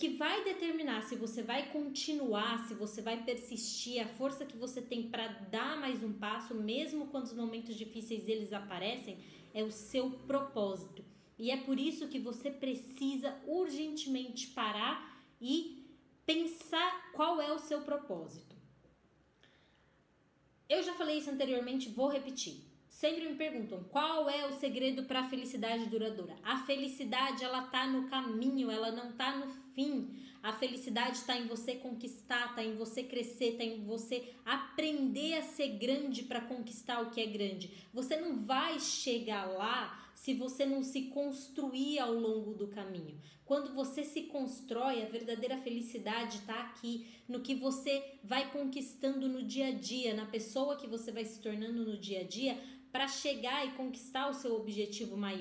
que vai determinar se você vai continuar, se você vai persistir, a força que você tem para dar mais um passo, mesmo quando os momentos difíceis eles aparecem, é o seu propósito. E é por isso que você precisa urgentemente parar e pensar qual é o seu propósito. Eu já falei isso anteriormente, vou repetir. Sempre me perguntam qual é o segredo para a felicidade duradoura. A felicidade ela tá no caminho, ela não tá no fim. A felicidade está em você conquistar, está em você crescer, está em você aprender a ser grande para conquistar o que é grande. Você não vai chegar lá se você não se construir ao longo do caminho. Quando você se constrói, a verdadeira felicidade está aqui, no que você vai conquistando no dia a dia, na pessoa que você vai se tornando no dia a dia, para chegar e conquistar o seu objetivo maior.